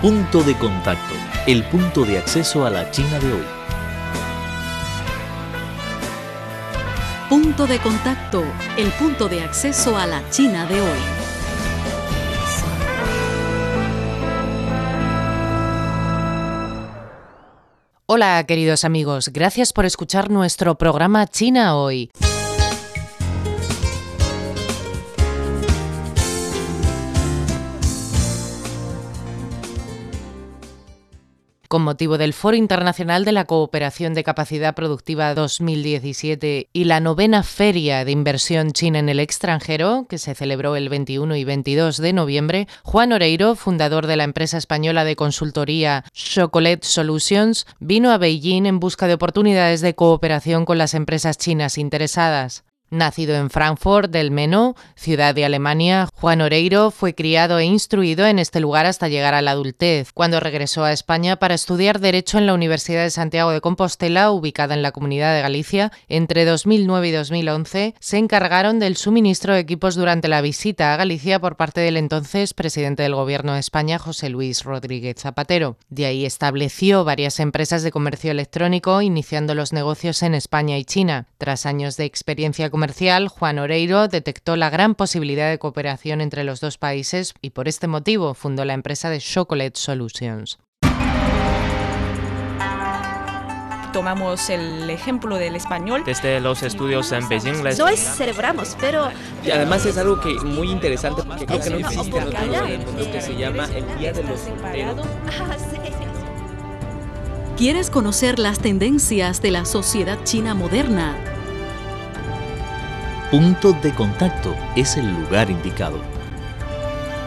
Punto de contacto, el punto de acceso a la China de hoy. Punto de contacto, el punto de acceso a la China de hoy. Hola queridos amigos, gracias por escuchar nuestro programa China hoy. Con motivo del Foro Internacional de la Cooperación de Capacidad Productiva 2017 y la novena Feria de Inversión China en el extranjero, que se celebró el 21 y 22 de noviembre, Juan Oreiro, fundador de la empresa española de consultoría Chocolate Solutions, vino a Beijing en busca de oportunidades de cooperación con las empresas chinas interesadas. Nacido en Frankfurt del Meno, ciudad de Alemania, Juan Oreiro fue criado e instruido en este lugar hasta llegar a la adultez, cuando regresó a España para estudiar Derecho en la Universidad de Santiago de Compostela, ubicada en la Comunidad de Galicia. Entre 2009 y 2011 se encargaron del suministro de equipos durante la visita a Galicia por parte del entonces presidente del Gobierno de España, José Luis Rodríguez Zapatero. De ahí estableció varias empresas de comercio electrónico, iniciando los negocios en España y China. Tras años de experiencia comercial, Juan Oreiro detectó la gran posibilidad de cooperación entre los dos países y por este motivo fundó la empresa de Chocolate Solutions. tomamos el ejemplo del español. Desde los estudios en Beijing les... No es celebramos, pero... Y además es algo que muy interesante porque creo que no existe en otro mundo que se llama el Día de los Solteros. ¿Quieres conocer las tendencias de la sociedad china moderna? Punto de contacto es el lugar indicado.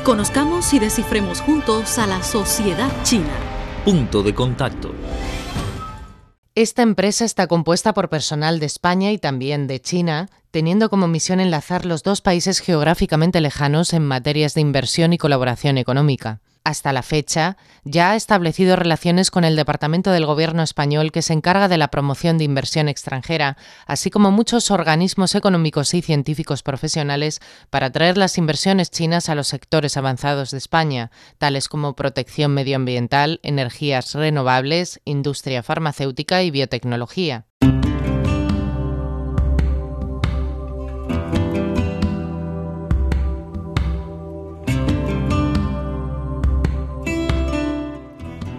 Conozcamos y descifremos juntos a la sociedad china. Punto de contacto. Esta empresa está compuesta por personal de España y también de China, teniendo como misión enlazar los dos países geográficamente lejanos en materias de inversión y colaboración económica. Hasta la fecha, ya ha establecido relaciones con el Departamento del Gobierno español que se encarga de la promoción de inversión extranjera, así como muchos organismos económicos y científicos profesionales para atraer las inversiones chinas a los sectores avanzados de España, tales como protección medioambiental, energías renovables, industria farmacéutica y biotecnología.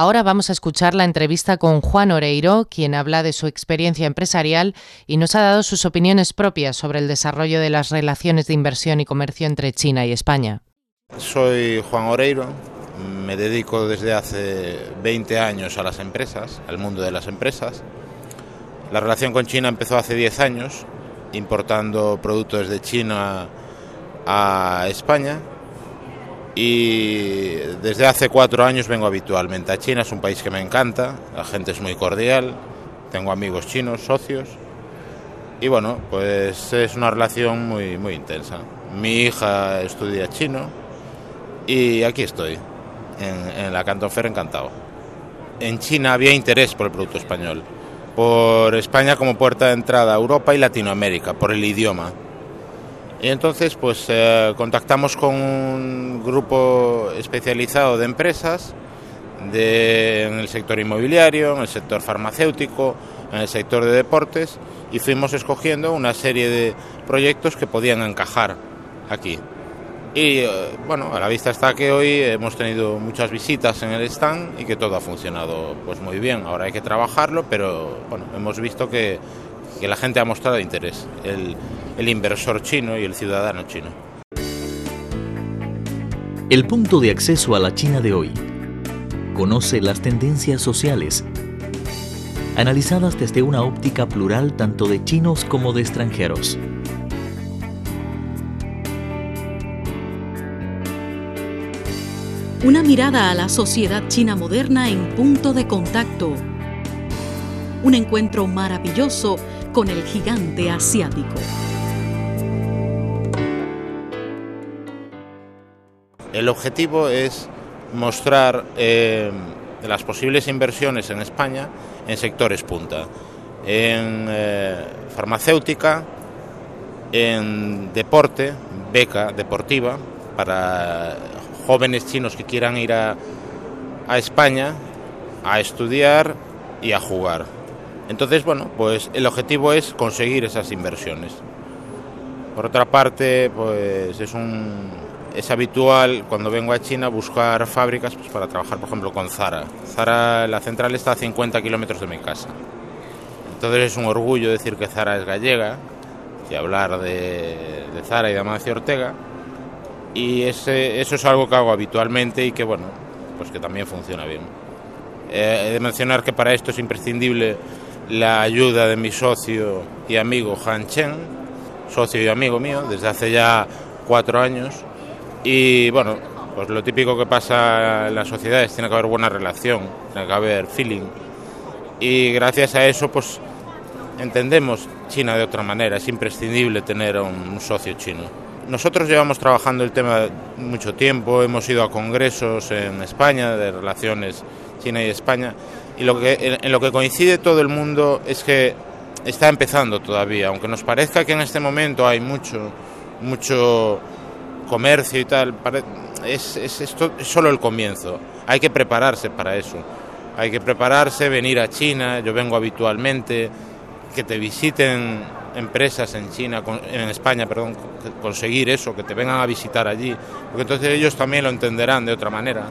Ahora vamos a escuchar la entrevista con Juan Oreiro, quien habla de su experiencia empresarial y nos ha dado sus opiniones propias sobre el desarrollo de las relaciones de inversión y comercio entre China y España. Soy Juan Oreiro, me dedico desde hace 20 años a las empresas, al mundo de las empresas. La relación con China empezó hace 10 años, importando productos de China a España y desde hace cuatro años vengo habitualmente a China, es un país que me encanta, la gente es muy cordial, tengo amigos chinos, socios, y bueno, pues es una relación muy, muy intensa. Mi hija estudia chino y aquí estoy, en, en la Canton Fair encantado. En China había interés por el producto español, por España como puerta de entrada a Europa y Latinoamérica, por el idioma. Y entonces pues eh, contactamos con un grupo especializado de empresas de, en el sector inmobiliario, en el sector farmacéutico, en el sector de deportes y fuimos escogiendo una serie de proyectos que podían encajar aquí. Y eh, bueno, a la vista está que hoy hemos tenido muchas visitas en el stand y que todo ha funcionado pues muy bien. Ahora hay que trabajarlo, pero bueno, hemos visto que, que la gente ha mostrado interés, el, el inversor chino y el ciudadano chino. El punto de acceso a la China de hoy. Conoce las tendencias sociales, analizadas desde una óptica plural tanto de chinos como de extranjeros. Una mirada a la sociedad china moderna en punto de contacto. Un encuentro maravilloso con el gigante asiático. El objetivo es mostrar eh, las posibles inversiones en España en sectores punta, en eh, farmacéutica, en deporte, beca deportiva para jóvenes chinos que quieran ir a, a España a estudiar y a jugar. Entonces, bueno, pues el objetivo es conseguir esas inversiones. Por otra parte, pues es un es habitual cuando vengo a China buscar fábricas pues, para trabajar, por ejemplo, con Zara. Zara, la central está a 50 kilómetros de mi casa. Entonces es un orgullo decir que Zara es gallega y hablar de, de Zara y de Amancio Ortega. Y ese, eso es algo que hago habitualmente y que, bueno, pues que también funciona bien. Eh, he de mencionar que para esto es imprescindible la ayuda de mi socio y amigo Han Chen, socio y amigo mío, desde hace ya cuatro años. Y bueno, pues lo típico que pasa en las sociedades, tiene que haber buena relación, tiene que haber feeling. Y gracias a eso, pues entendemos China de otra manera, es imprescindible tener un, un socio chino. Nosotros llevamos trabajando el tema mucho tiempo, hemos ido a congresos en España de relaciones China y España, y lo que, en, en lo que coincide todo el mundo es que está empezando todavía, aunque nos parezca que en este momento hay mucho, mucho comercio y tal, es, es, esto es solo el comienzo. Hay que prepararse para eso. Hay que prepararse, venir a China, yo vengo habitualmente, que te visiten empresas en China, en España, perdón, conseguir eso, que te vengan a visitar allí, porque entonces ellos también lo entenderán de otra manera.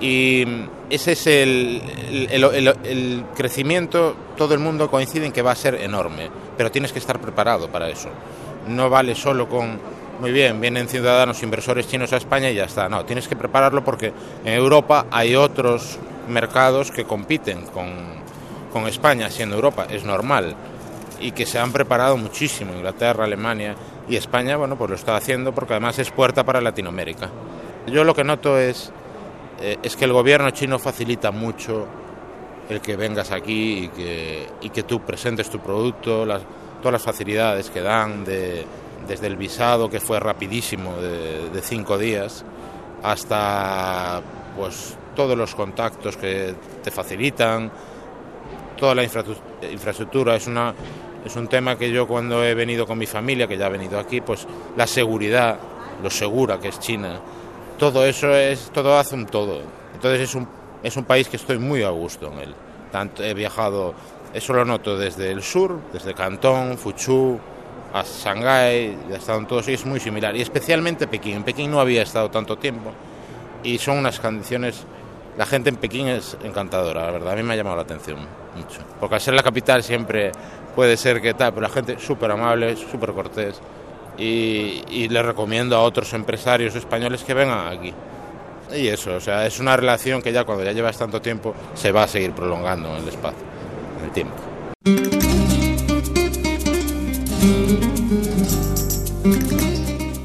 Y ese es el, el, el, crecimiento, todo el mundo coincide en que va a ser enorme, pero tienes que estar preparado para eso. No vale solo con, muy bien, vienen ciudadanos inversores chinos a España y ya está. No, tienes que prepararlo porque en Europa hay otros mercados que compiten con, con España, siendo Europa, es normal. Y que se han preparado muchísimo, Inglaterra, Alemania y España, bueno, pues lo está haciendo porque además es puerta para Latinoamérica. Yo lo que noto es, eh, es que el gobierno chino facilita mucho el que vengas aquí y que, tú presentes tu producto, todas las facilidades que dan de, desde el visado que fue rapidísimo de, de, cinco días hasta pues todos los contactos que te facilitan toda la infraestructura. Es una es un tema que yo cuando he venido con mi familia que ya ha venido aquí pues la seguridad lo segura que es China. Todo eso es todo hace un todo. Entonces es un es un país que estoy muy a gusto en él. Tanto he viajado eso lo noto desde el sur desde Cantón Fuchu a Shanghái, ha estado en todos y es muy similar, y especialmente Pekín. En Pekín no había estado tanto tiempo y son unas condiciones, la gente en Pekín es encantadora, la verdad, a mí me ha llamado la atención mucho, porque al ser la capital siempre puede ser que tal, pero la gente súper amable, súper cortés, y, y le recomiendo a otros empresarios españoles que vengan aquí. Y eso, o sea, es una relación que ya cuando ya llevas tanto tiempo se va a seguir prolongando en el espacio, en el tiempo.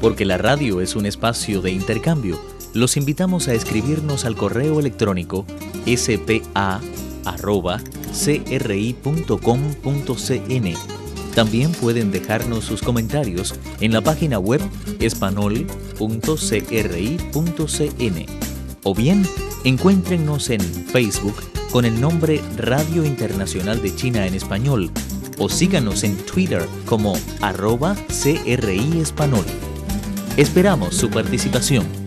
Porque la radio es un espacio de intercambio, los invitamos a escribirnos al correo electrónico arroba cri.com.cn. También pueden dejarnos sus comentarios en la página web espanol.cri.cn o bien encuéntrenos en Facebook con el nombre Radio Internacional de China en Español o síganos en Twitter como arroba CRI Español. Esperamos su participación.